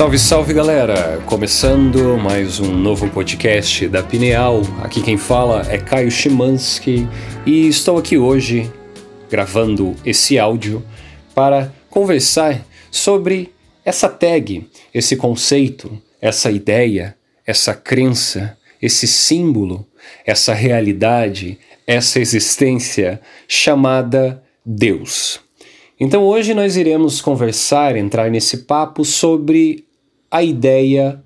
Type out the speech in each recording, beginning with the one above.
Salve, salve galera! Começando mais um novo podcast da Pineal. Aqui quem fala é Caio Chimansky e estou aqui hoje gravando esse áudio para conversar sobre essa tag, esse conceito, essa ideia, essa crença, esse símbolo, essa realidade, essa existência chamada Deus. Então hoje nós iremos conversar, entrar nesse papo sobre a ideia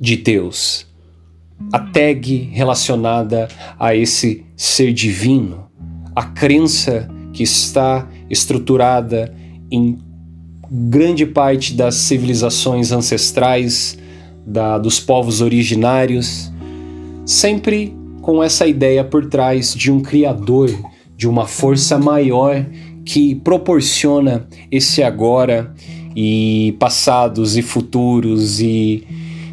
de Deus, a tag relacionada a esse ser divino, a crença que está estruturada em grande parte das civilizações ancestrais, da, dos povos originários, sempre com essa ideia por trás de um Criador, de uma força maior que proporciona esse agora e passados e futuros e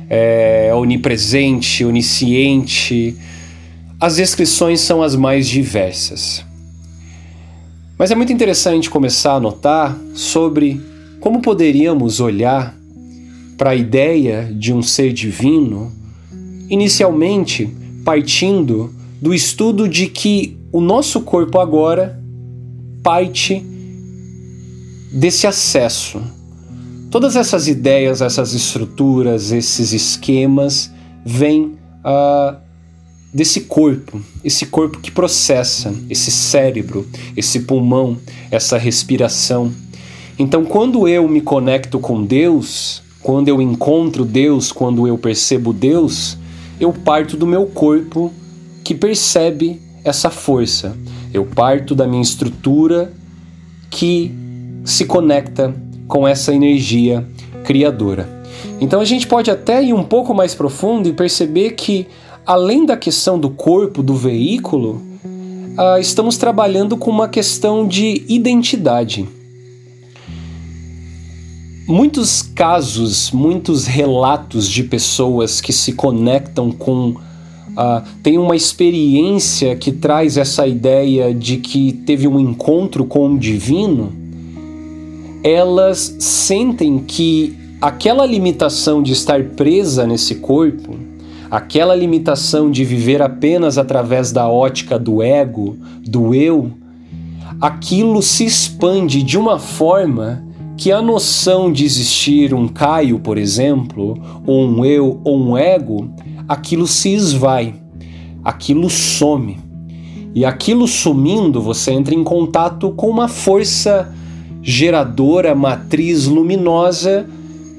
é, onipresente, onisciente. As descrições são as mais diversas. Mas é muito interessante começar a notar sobre como poderíamos olhar para a ideia de um ser divino, inicialmente partindo do estudo de que o nosso corpo agora parte desse acesso. Todas essas ideias, essas estruturas, esses esquemas vêm uh, desse corpo, esse corpo que processa, esse cérebro, esse pulmão, essa respiração. Então, quando eu me conecto com Deus, quando eu encontro Deus, quando eu percebo Deus, eu parto do meu corpo que percebe essa força. Eu parto da minha estrutura que se conecta com essa energia criadora. Então a gente pode até ir um pouco mais profundo e perceber que, além da questão do corpo, do veículo, uh, estamos trabalhando com uma questão de identidade. Muitos casos, muitos relatos de pessoas que se conectam com uh, tem uma experiência que traz essa ideia de que teve um encontro com o divino, elas sentem que aquela limitação de estar presa nesse corpo, aquela limitação de viver apenas através da ótica do ego, do eu, aquilo se expande de uma forma que a noção de existir um Caio, por exemplo, ou um eu ou um ego, aquilo se esvai, aquilo some. E aquilo sumindo, você entra em contato com uma força geradora, matriz luminosa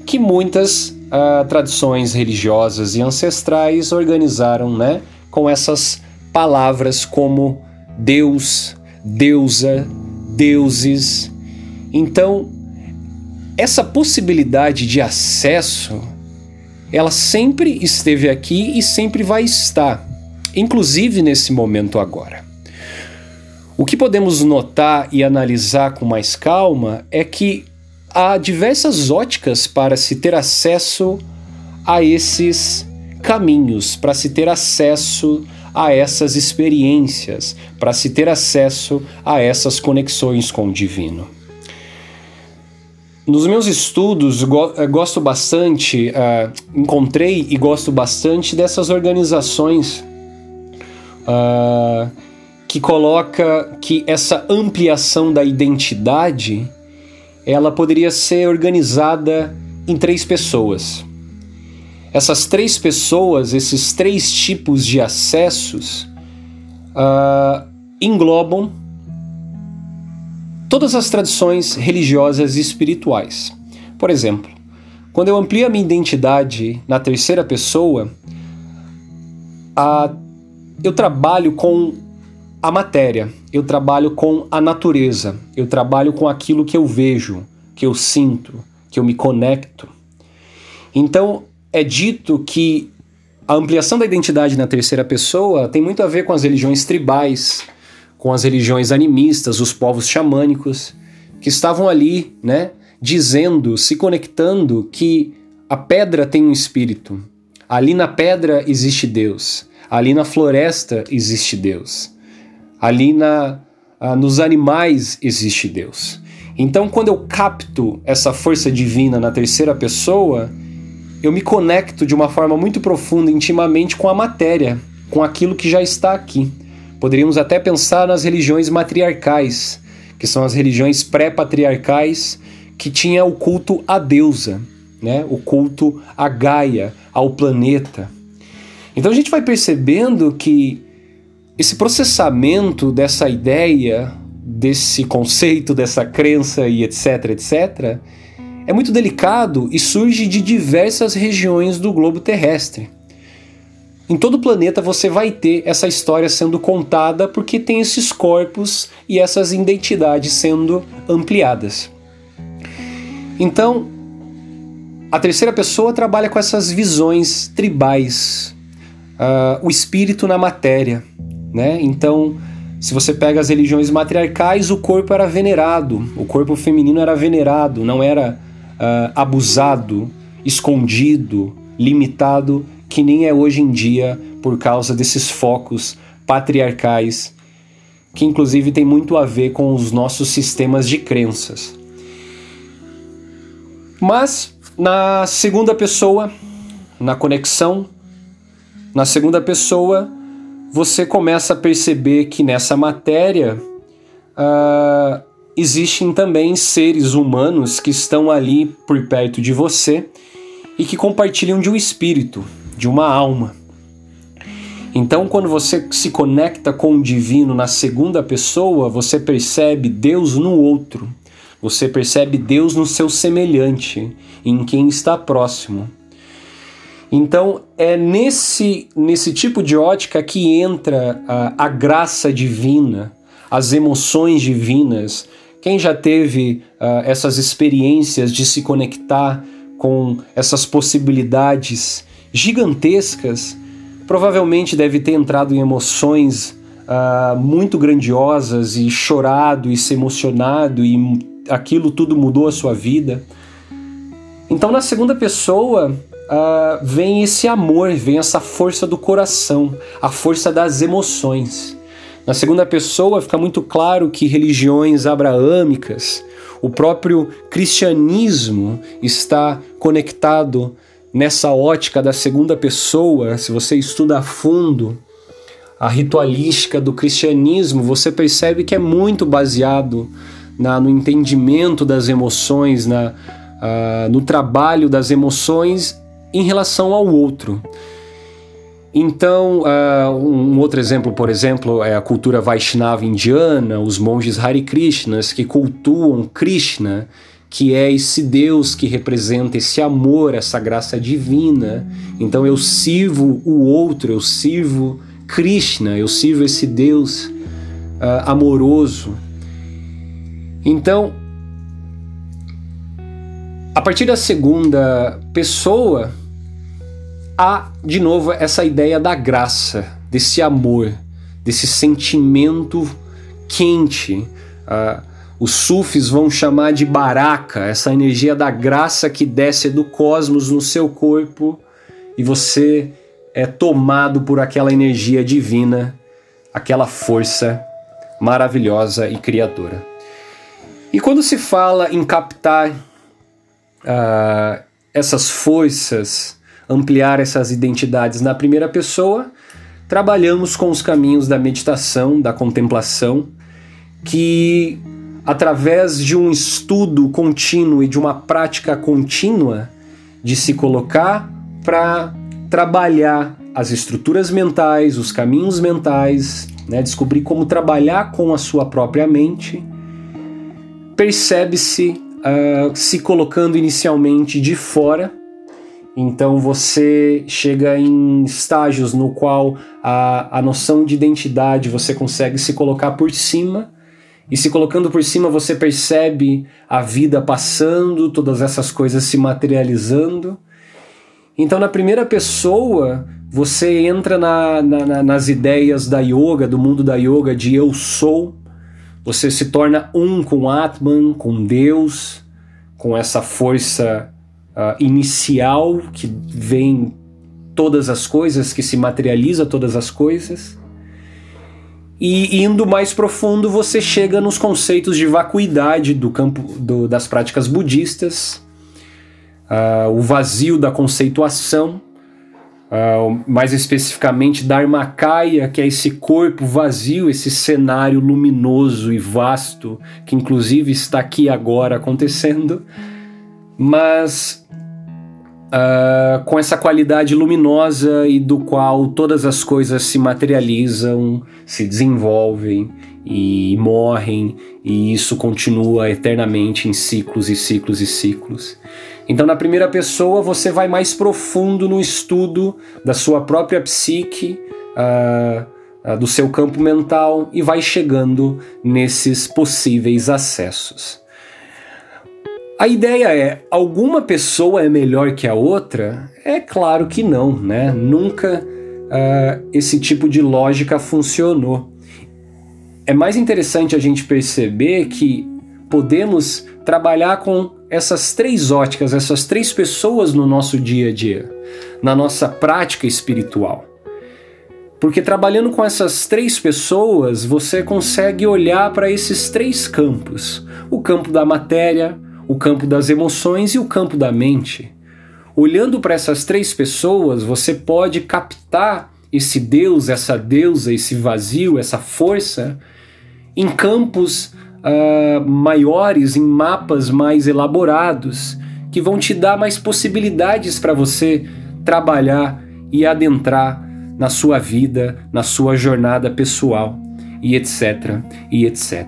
que muitas uh, tradições religiosas e ancestrais organizaram, né? Com essas palavras como Deus, deusa, deuses. Então, essa possibilidade de acesso ela sempre esteve aqui e sempre vai estar, inclusive nesse momento agora. O que podemos notar e analisar com mais calma é que há diversas óticas para se ter acesso a esses caminhos, para se ter acesso a essas experiências, para se ter acesso a essas conexões com o divino. Nos meus estudos, eh, gosto bastante, uh, encontrei e gosto bastante dessas organizações uh, que coloca que essa ampliação da identidade ela poderia ser organizada em três pessoas. Essas três pessoas, esses três tipos de acessos, uh, englobam todas as tradições religiosas e espirituais. Por exemplo, quando eu amplio a minha identidade na terceira pessoa, eu trabalho com a matéria, eu trabalho com a natureza, eu trabalho com aquilo que eu vejo, que eu sinto, que eu me conecto. Então, é dito que a ampliação da identidade na terceira pessoa tem muito a ver com as religiões tribais, com as religiões animistas, os povos xamânicos, que estavam ali, né, dizendo, se conectando que a pedra tem um espírito. Ali na pedra existe Deus. Ali na floresta existe Deus. Ali na, ah, nos animais existe Deus. Então, quando eu capto essa força divina na terceira pessoa, eu me conecto de uma forma muito profunda, intimamente com a matéria, com aquilo que já está aqui. Poderíamos até pensar nas religiões matriarcais, que são as religiões pré-patriarcais que tinha o culto à deusa, né? O culto à Gaia, ao planeta. Então a gente vai percebendo que esse processamento dessa ideia, desse conceito, dessa crença e etc, etc, é muito delicado e surge de diversas regiões do globo terrestre. Em todo o planeta você vai ter essa história sendo contada porque tem esses corpos e essas identidades sendo ampliadas. Então, a terceira pessoa trabalha com essas visões tribais, uh, o espírito na matéria, né? Então, se você pega as religiões matriarcais, o corpo era venerado, o corpo feminino era venerado, não era uh, abusado, escondido, limitado, que nem é hoje em dia por causa desses focos patriarcais, que inclusive tem muito a ver com os nossos sistemas de crenças. Mas na segunda pessoa, na conexão, na segunda pessoa, você começa a perceber que nessa matéria uh, existem também seres humanos que estão ali por perto de você e que compartilham de um espírito, de uma alma. Então, quando você se conecta com o divino na segunda pessoa, você percebe Deus no outro. Você percebe Deus no seu semelhante, em quem está próximo. Então, é nesse, nesse tipo de ótica que entra a, a graça divina, as emoções divinas. Quem já teve uh, essas experiências de se conectar com essas possibilidades gigantescas, provavelmente deve ter entrado em emoções uh, muito grandiosas e chorado e se emocionado e aquilo tudo mudou a sua vida. Então, na segunda pessoa, uh, vem esse amor, vem essa força do coração, a força das emoções. Na segunda pessoa, fica muito claro que religiões abraâmicas, o próprio cristianismo está conectado nessa ótica da segunda pessoa. Se você estuda a fundo a ritualística do cristianismo, você percebe que é muito baseado na, no entendimento das emoções, na, uh, no trabalho das emoções em relação ao outro. Então, uh, um outro exemplo, por exemplo, é a cultura Vaishnava indiana, os monges Hare Krishnas que cultuam Krishna, que é esse Deus que representa esse amor, essa graça divina. Então, eu sirvo o outro, eu sirvo Krishna, eu sirvo esse Deus uh, amoroso. Então, a partir da segunda pessoa, há de novo essa ideia da graça, desse amor, desse sentimento quente. Uh, os sufis vão chamar de baraka, essa energia da graça que desce do cosmos no seu corpo e você é tomado por aquela energia divina, aquela força maravilhosa e criadora. E quando se fala em captar uh, essas forças, ampliar essas identidades na primeira pessoa, trabalhamos com os caminhos da meditação, da contemplação, que através de um estudo contínuo e de uma prática contínua de se colocar para trabalhar as estruturas mentais, os caminhos mentais, né, descobrir como trabalhar com a sua própria mente percebe-se uh, se colocando inicialmente de fora. Então você chega em estágios no qual a, a noção de identidade você consegue se colocar por cima, e se colocando por cima você percebe a vida passando, todas essas coisas se materializando. Então, na primeira pessoa, você entra na, na, nas ideias da yoga, do mundo da yoga, de eu sou, você se torna um com Atman, com Deus, com essa força uh, inicial que vem todas as coisas, que se materializa todas as coisas. E indo mais profundo, você chega nos conceitos de vacuidade do campo do, das práticas budistas, uh, o vazio da conceituação, uh, mais especificamente Dharmakaya, que é esse corpo vazio, esse cenário luminoso e vasto, que inclusive está aqui agora acontecendo, mas uh, com essa qualidade luminosa e do qual todas as coisas se materializam, se desenvolvem e morrem, e isso continua eternamente em ciclos e ciclos e ciclos. Então, na primeira pessoa, você vai mais profundo no estudo da sua própria psique, uh, uh, do seu campo mental e vai chegando nesses possíveis acessos. A ideia é: alguma pessoa é melhor que a outra? É claro que não, né? Nunca uh, esse tipo de lógica funcionou. É mais interessante a gente perceber que podemos trabalhar com essas três óticas, essas três pessoas no nosso dia a dia, na nossa prática espiritual. Porque trabalhando com essas três pessoas, você consegue olhar para esses três campos: o campo da matéria, o campo das emoções e o campo da mente. Olhando para essas três pessoas, você pode captar esse Deus, essa deusa, esse vazio, essa força em campos uh, maiores, em mapas mais elaborados, que vão te dar mais possibilidades para você trabalhar e adentrar na sua vida, na sua jornada pessoal e etc. e etc.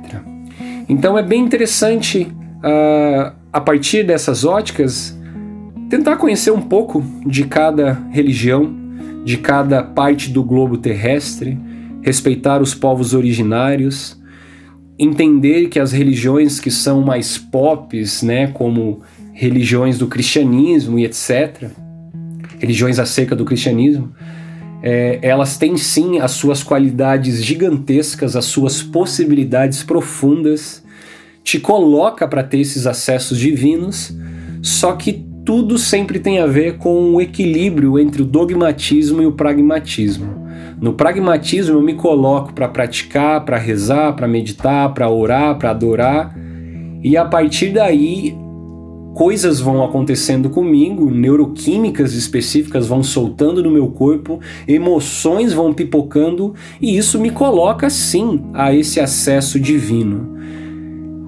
Então é bem interessante, uh, a partir dessas óticas, tentar conhecer um pouco de cada religião, de cada parte do globo terrestre, respeitar os povos originários, entender que as religiões que são mais pops, né, como religiões do cristianismo e etc., religiões acerca do cristianismo, é, elas têm sim as suas qualidades gigantescas, as suas possibilidades profundas, te coloca para ter esses acessos divinos, só que tudo sempre tem a ver com o equilíbrio entre o dogmatismo e o pragmatismo. No pragmatismo eu me coloco para praticar, para rezar, para meditar, para orar, para adorar, e a partir daí coisas vão acontecendo comigo, neuroquímicas específicas vão soltando no meu corpo, emoções vão pipocando e isso me coloca sim a esse acesso divino.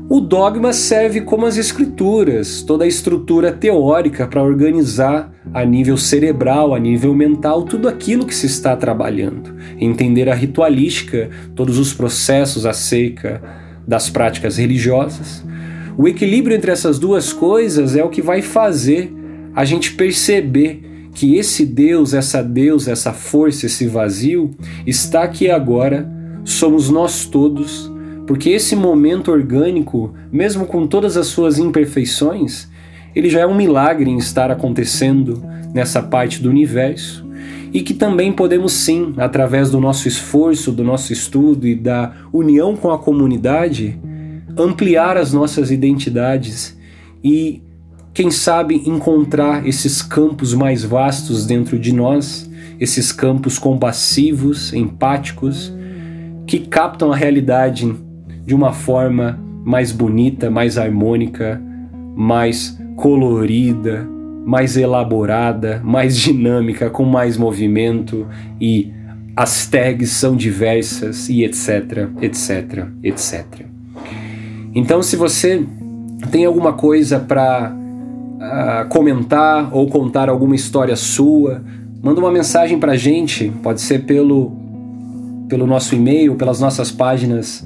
O dogma serve como as escrituras, toda a estrutura teórica para organizar a nível cerebral, a nível mental, tudo aquilo que se está trabalhando. Entender a ritualística, todos os processos acerca das práticas religiosas. O equilíbrio entre essas duas coisas é o que vai fazer a gente perceber que esse Deus, essa Deus, essa força, esse vazio está aqui agora, somos nós todos porque esse momento orgânico, mesmo com todas as suas imperfeições, ele já é um milagre em estar acontecendo nessa parte do universo e que também podemos sim, através do nosso esforço, do nosso estudo e da união com a comunidade, ampliar as nossas identidades e, quem sabe, encontrar esses campos mais vastos dentro de nós, esses campos compassivos, empáticos, que captam a realidade de uma forma mais bonita, mais harmônica, mais colorida, mais elaborada, mais dinâmica, com mais movimento e as tags são diversas e etc, etc, etc. Então, se você tem alguma coisa para uh, ah, comentar ou contar alguma história sua, manda uma mensagem para a gente, pode ser pelo, pelo nosso e-mail, pelas nossas páginas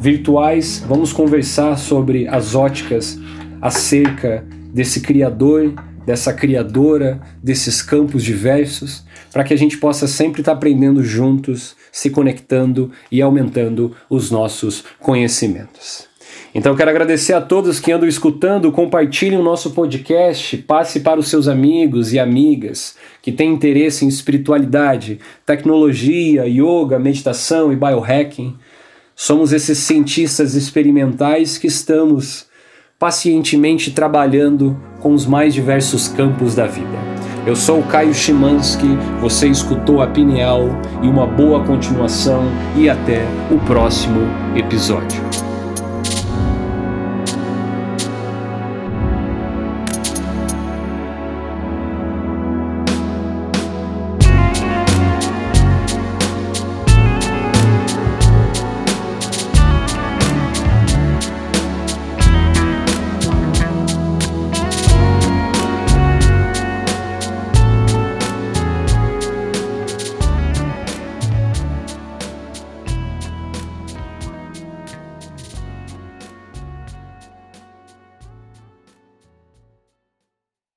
virtuais, vamos conversar sobre as óticas acerca desse criador, dessa criadora, desses campos diversos, para que a gente possa sempre estar tá aprendendo juntos, se conectando e aumentando os nossos conhecimentos. Então quero agradecer a todos que andam escutando, compartilhem o nosso podcast, passe para os seus amigos e amigas que têm interesse em espiritualidade, tecnologia, yoga, meditação e biohacking. Somos esses cientistas experimentais que estamos pacientemente trabalhando com os mais diversos campos da vida. Eu sou o Caio Chimansky, você escutou a Pineal e uma boa continuação e até o próximo episódio.